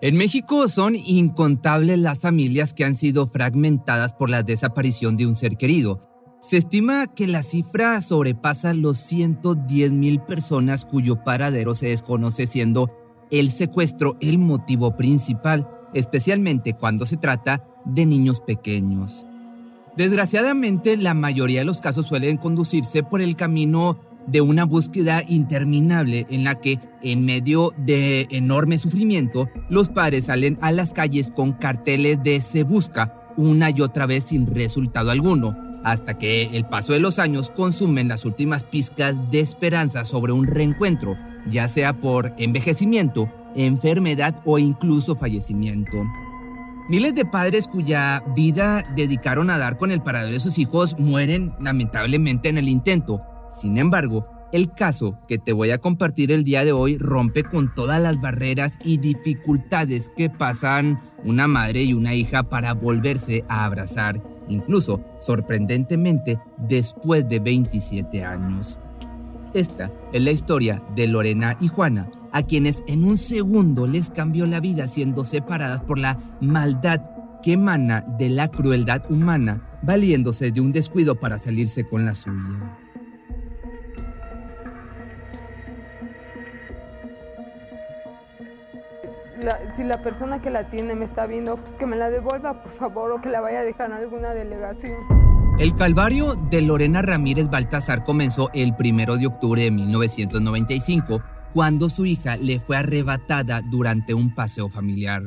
En México son incontables las familias que han sido fragmentadas por la desaparición de un ser querido. Se estima que la cifra sobrepasa los 110 mil personas cuyo paradero se desconoce siendo el secuestro el motivo principal, especialmente cuando se trata de niños pequeños. Desgraciadamente, la mayoría de los casos suelen conducirse por el camino de una búsqueda interminable en la que, en medio de enorme sufrimiento, los padres salen a las calles con carteles de se busca una y otra vez sin resultado alguno, hasta que el paso de los años consumen las últimas pizcas de esperanza sobre un reencuentro, ya sea por envejecimiento, enfermedad o incluso fallecimiento. Miles de padres cuya vida dedicaron a dar con el paradero de sus hijos mueren lamentablemente en el intento, sin embargo, el caso que te voy a compartir el día de hoy rompe con todas las barreras y dificultades que pasan una madre y una hija para volverse a abrazar, incluso sorprendentemente después de 27 años. Esta es la historia de Lorena y Juana, a quienes en un segundo les cambió la vida siendo separadas por la maldad que emana de la crueldad humana, valiéndose de un descuido para salirse con la suya. Si la persona que la tiene me está viendo, pues que me la devuelva, por favor, o que la vaya a dejar en alguna delegación. El calvario de Lorena Ramírez Baltasar comenzó el primero de octubre de 1995, cuando su hija le fue arrebatada durante un paseo familiar.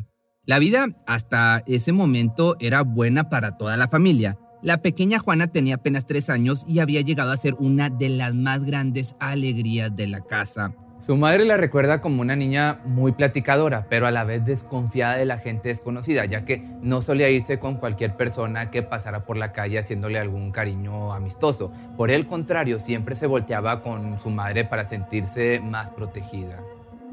La vida hasta ese momento era buena para toda la familia. La pequeña Juana tenía apenas tres años y había llegado a ser una de las más grandes alegrías de la casa. Su madre la recuerda como una niña muy platicadora, pero a la vez desconfiada de la gente desconocida, ya que no solía irse con cualquier persona que pasara por la calle haciéndole algún cariño amistoso. Por el contrario, siempre se volteaba con su madre para sentirse más protegida.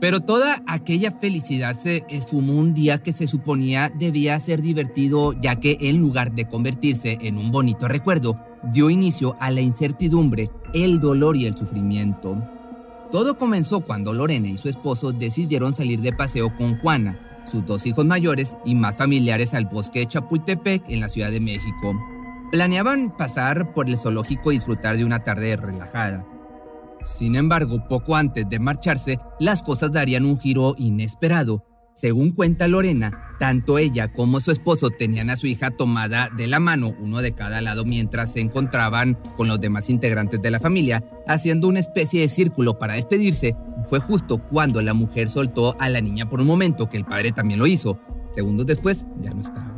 Pero toda aquella felicidad se esfumó un día que se suponía debía ser divertido, ya que en lugar de convertirse en un bonito recuerdo, dio inicio a la incertidumbre, el dolor y el sufrimiento. Todo comenzó cuando Lorena y su esposo decidieron salir de paseo con Juana, sus dos hijos mayores y más familiares al bosque de Chapultepec en la Ciudad de México. Planeaban pasar por el zoológico y disfrutar de una tarde relajada. Sin embargo, poco antes de marcharse, las cosas darían un giro inesperado según cuenta Lorena, tanto ella como su esposo tenían a su hija tomada de la mano, uno de cada lado, mientras se encontraban con los demás integrantes de la familia, haciendo una especie de círculo para despedirse. Fue justo cuando la mujer soltó a la niña por un momento, que el padre también lo hizo. Segundos después, ya no estaba.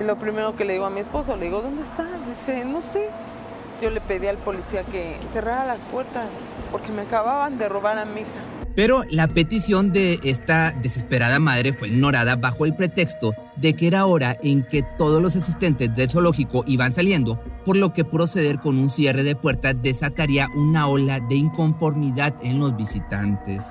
lo primero que le digo a mi esposo, le digo, ¿dónde está? Dice, no sé. Yo le pedí al policía que cerrara las puertas porque me acababan de robar a mi hija. Pero la petición de esta desesperada madre fue ignorada bajo el pretexto de que era hora en que todos los asistentes del zoológico iban saliendo, por lo que proceder con un cierre de puertas desataría una ola de inconformidad en los visitantes.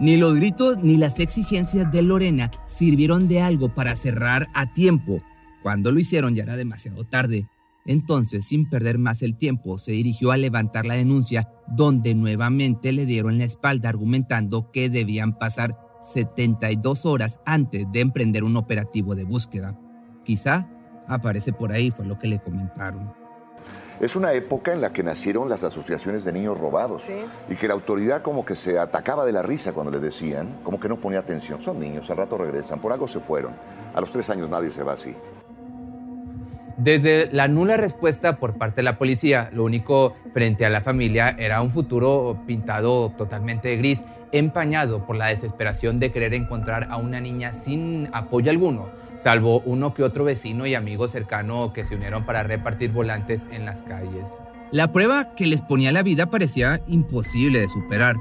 Ni los gritos ni las exigencias de Lorena sirvieron de algo para cerrar a tiempo. Cuando lo hicieron ya era demasiado tarde. Entonces, sin perder más el tiempo, se dirigió a levantar la denuncia, donde nuevamente le dieron la espalda argumentando que debían pasar 72 horas antes de emprender un operativo de búsqueda. Quizá aparece por ahí, fue lo que le comentaron. Es una época en la que nacieron las asociaciones de niños robados y que la autoridad como que se atacaba de la risa cuando le decían, como que no ponía atención. Son niños, al rato regresan, por algo se fueron. A los tres años nadie se va así. Desde la nula respuesta por parte de la policía, lo único frente a la familia era un futuro pintado totalmente de gris, empañado por la desesperación de querer encontrar a una niña sin apoyo alguno salvo uno que otro vecino y amigo cercano que se unieron para repartir volantes en las calles. La prueba que les ponía la vida parecía imposible de superar.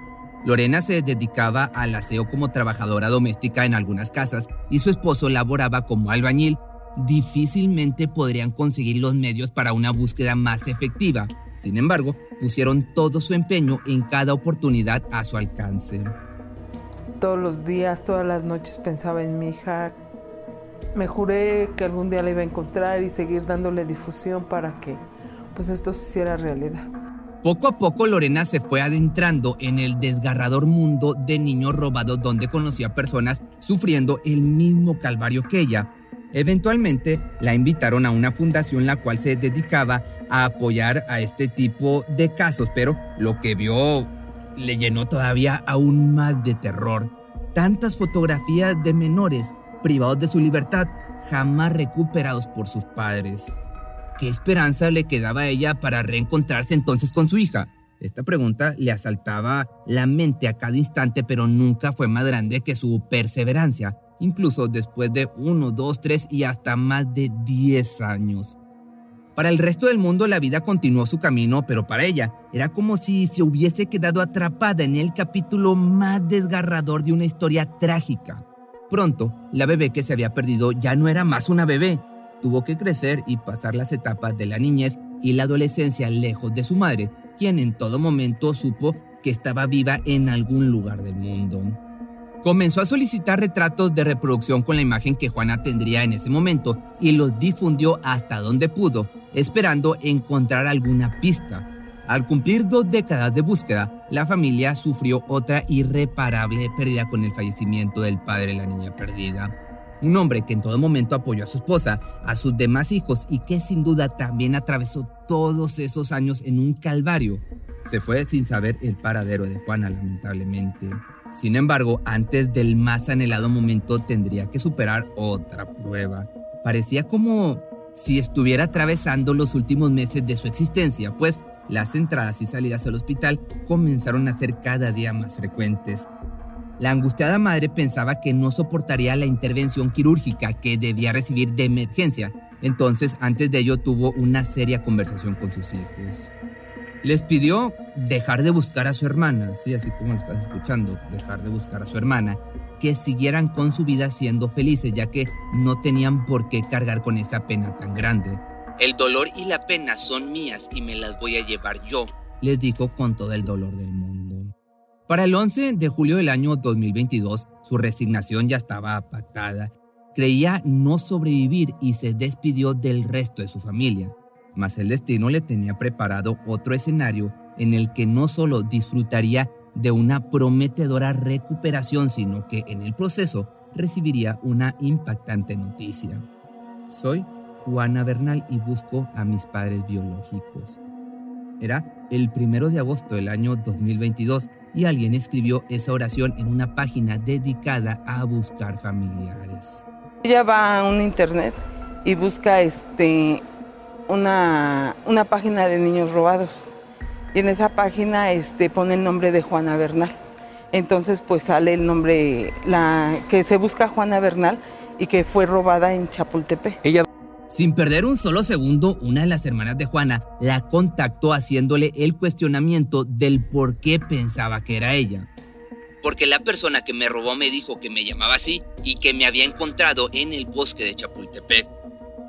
Lorena se dedicaba al aseo como trabajadora doméstica en algunas casas y su esposo laboraba como albañil. Difícilmente podrían conseguir los medios para una búsqueda más efectiva. Sin embargo, pusieron todo su empeño en cada oportunidad a su alcance. Todos los días, todas las noches pensaba en mi hija, me juré que algún día la iba a encontrar y seguir dándole difusión para que pues esto se hiciera realidad. Poco a poco Lorena se fue adentrando en el desgarrador mundo de niños robados donde conocía personas sufriendo el mismo calvario que ella. Eventualmente la invitaron a una fundación la cual se dedicaba a apoyar a este tipo de casos, pero lo que vio le llenó todavía aún más de terror. Tantas fotografías de menores privados de su libertad, jamás recuperados por sus padres. ¿Qué esperanza le quedaba a ella para reencontrarse entonces con su hija? Esta pregunta le asaltaba la mente a cada instante, pero nunca fue más grande que su perseverancia, incluso después de uno, dos, tres y hasta más de diez años. Para el resto del mundo la vida continuó su camino, pero para ella era como si se hubiese quedado atrapada en el capítulo más desgarrador de una historia trágica. Pronto, la bebé que se había perdido ya no era más una bebé. Tuvo que crecer y pasar las etapas de la niñez y la adolescencia lejos de su madre, quien en todo momento supo que estaba viva en algún lugar del mundo. Comenzó a solicitar retratos de reproducción con la imagen que Juana tendría en ese momento y los difundió hasta donde pudo, esperando encontrar alguna pista. Al cumplir dos décadas de búsqueda, la familia sufrió otra irreparable pérdida con el fallecimiento del padre de la niña perdida. Un hombre que en todo momento apoyó a su esposa, a sus demás hijos y que sin duda también atravesó todos esos años en un calvario. Se fue sin saber el paradero de Juana, lamentablemente. Sin embargo, antes del más anhelado momento tendría que superar otra prueba. Parecía como si estuviera atravesando los últimos meses de su existencia, pues las entradas y salidas al hospital comenzaron a ser cada día más frecuentes. La angustiada madre pensaba que no soportaría la intervención quirúrgica que debía recibir de emergencia, entonces antes de ello tuvo una seria conversación con sus hijos. Les pidió dejar de buscar a su hermana, sí, así como lo estás escuchando, dejar de buscar a su hermana, que siguieran con su vida siendo felices, ya que no tenían por qué cargar con esa pena tan grande. El dolor y la pena son mías y me las voy a llevar yo, les dijo con todo el dolor del mundo. Para el 11 de julio del año 2022, su resignación ya estaba pactada. Creía no sobrevivir y se despidió del resto de su familia. Mas el destino le tenía preparado otro escenario en el que no solo disfrutaría de una prometedora recuperación, sino que en el proceso recibiría una impactante noticia. Soy Juana Bernal y busco a mis padres biológicos. Era el primero de agosto del año 2022 y alguien escribió esa oración en una página dedicada a buscar familiares. Ella va a un internet y busca este, una, una página de niños robados. Y en esa página este, pone el nombre de Juana Bernal. Entonces pues sale el nombre, la, que se busca Juana Bernal y que fue robada en Chapultepec. Ella sin perder un solo segundo, una de las hermanas de Juana la contactó haciéndole el cuestionamiento del por qué pensaba que era ella. Porque la persona que me robó me dijo que me llamaba así y que me había encontrado en el bosque de Chapultepec.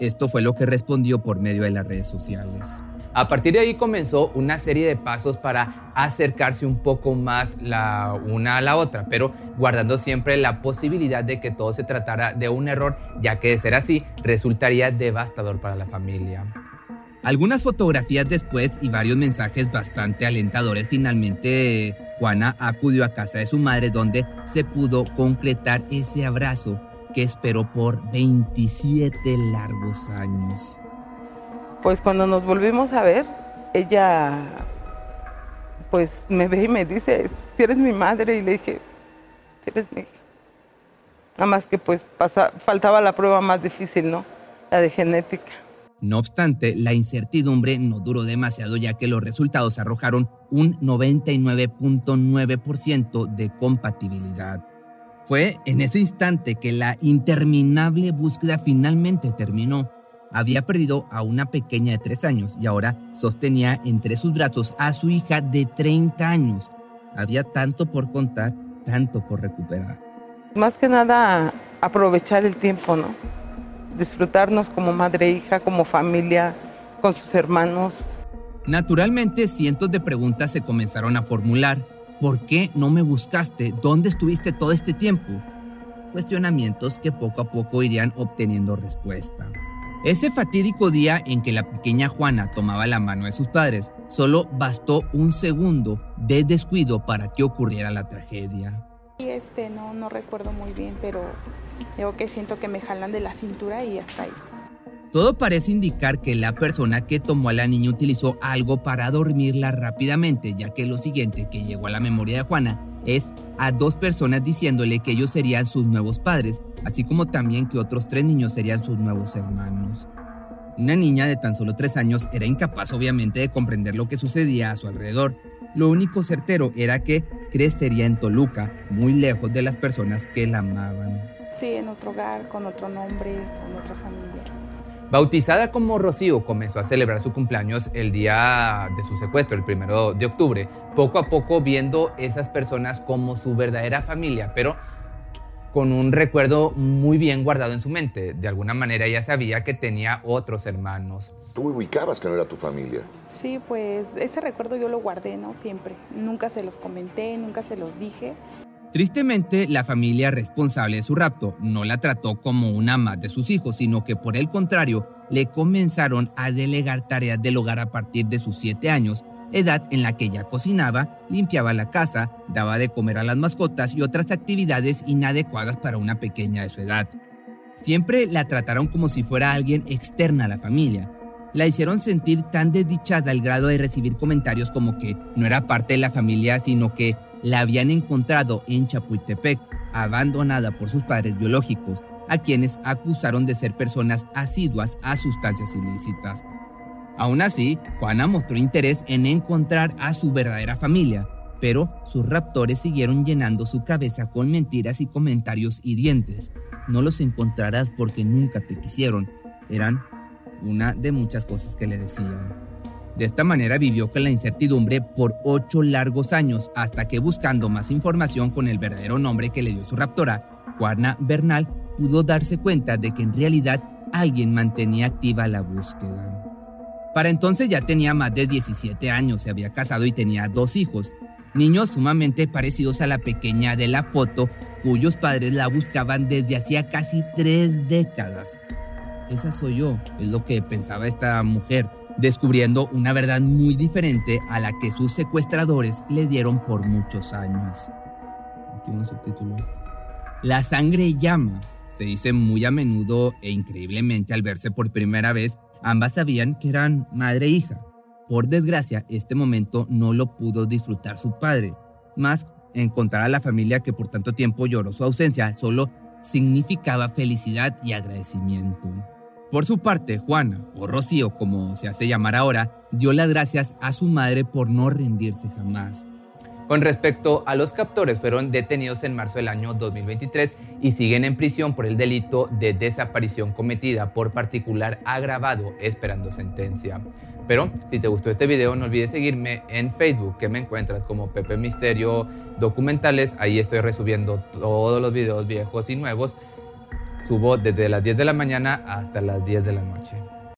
Esto fue lo que respondió por medio de las redes sociales. A partir de ahí comenzó una serie de pasos para acercarse un poco más la una a la otra, pero guardando siempre la posibilidad de que todo se tratara de un error, ya que de ser así resultaría devastador para la familia. Algunas fotografías después y varios mensajes bastante alentadores, finalmente Juana acudió a casa de su madre donde se pudo concretar ese abrazo que esperó por 27 largos años. Pues cuando nos volvimos a ver, ella pues me ve y me dice, si eres mi madre, y le dije, si eres mi hija. Nada más que pues faltaba la prueba más difícil, ¿no? La de genética. No obstante, la incertidumbre no duró demasiado ya que los resultados arrojaron un 99.9% de compatibilidad. Fue en ese instante que la interminable búsqueda finalmente terminó. Había perdido a una pequeña de tres años y ahora sostenía entre sus brazos a su hija de 30 años. Había tanto por contar, tanto por recuperar. Más que nada aprovechar el tiempo, ¿no? disfrutarnos como madre e hija, como familia, con sus hermanos. Naturalmente, cientos de preguntas se comenzaron a formular. ¿Por qué no me buscaste? ¿Dónde estuviste todo este tiempo? Cuestionamientos que poco a poco irían obteniendo respuesta. Ese fatídico día en que la pequeña Juana tomaba la mano de sus padres, solo bastó un segundo de descuido para que ocurriera la tragedia. Este, no, no recuerdo muy bien, pero que siento que me jalan de la cintura y hasta ahí. Todo parece indicar que la persona que tomó a la niña utilizó algo para dormirla rápidamente, ya que lo siguiente que llegó a la memoria de Juana es a dos personas diciéndole que ellos serían sus nuevos padres, así como también que otros tres niños serían sus nuevos hermanos. Una niña de tan solo tres años era incapaz obviamente de comprender lo que sucedía a su alrededor, lo único certero era que crecería en Toluca, muy lejos de las personas que la amaban. Sí, en otro hogar, con otro nombre, con otra familia. Bautizada como Rocío, comenzó a celebrar su cumpleaños el día de su secuestro, el primero de octubre, poco a poco viendo esas personas como su verdadera familia, pero con un recuerdo muy bien guardado en su mente. De alguna manera ella sabía que tenía otros hermanos, tú ubicabas que no era tu familia. Sí, pues ese recuerdo yo lo guardé, ¿no? Siempre. Nunca se los comenté, nunca se los dije. Tristemente, la familia responsable de su rapto no la trató como una más de sus hijos, sino que por el contrario, le comenzaron a delegar tareas del hogar a partir de sus siete años, edad en la que ella cocinaba, limpiaba la casa, daba de comer a las mascotas y otras actividades inadecuadas para una pequeña de su edad. Siempre la trataron como si fuera alguien externa a la familia, la hicieron sentir tan desdichada al grado de recibir comentarios como que no era parte de la familia, sino que la habían encontrado en Chapultepec, abandonada por sus padres biológicos, a quienes acusaron de ser personas asiduas a sustancias ilícitas. Aún así, Juana mostró interés en encontrar a su verdadera familia, pero sus raptores siguieron llenando su cabeza con mentiras y comentarios hirientes. No los encontrarás porque nunca te quisieron. Eran una de muchas cosas que le decían. De esta manera vivió con la incertidumbre por ocho largos años, hasta que buscando más información con el verdadero nombre que le dio su raptora, Juana Bernal, pudo darse cuenta de que en realidad alguien mantenía activa la búsqueda. Para entonces ya tenía más de 17 años, se había casado y tenía dos hijos, niños sumamente parecidos a la pequeña de la foto, cuyos padres la buscaban desde hacía casi tres décadas esa soy yo, es lo que pensaba esta mujer, descubriendo una verdad muy diferente a la que sus secuestradores le dieron por muchos años. Aquí. La sangre llama, se dice muy a menudo e increíblemente al verse por primera vez, ambas sabían que eran madre e hija. Por desgracia, este momento no lo pudo disfrutar su padre, más encontrar a la familia que por tanto tiempo lloró su ausencia solo significaba felicidad y agradecimiento. Por su parte, Juana, o Rocío como se hace llamar ahora, dio las gracias a su madre por no rendirse jamás. Con respecto a los captores, fueron detenidos en marzo del año 2023 y siguen en prisión por el delito de desaparición cometida por particular agravado esperando sentencia. Pero si te gustó este video, no olvides seguirme en Facebook, que me encuentras como Pepe Misterio Documentales. Ahí estoy resubiendo todos los videos viejos y nuevos Subo desde las 10 de la mañana hasta las 10 de la noche.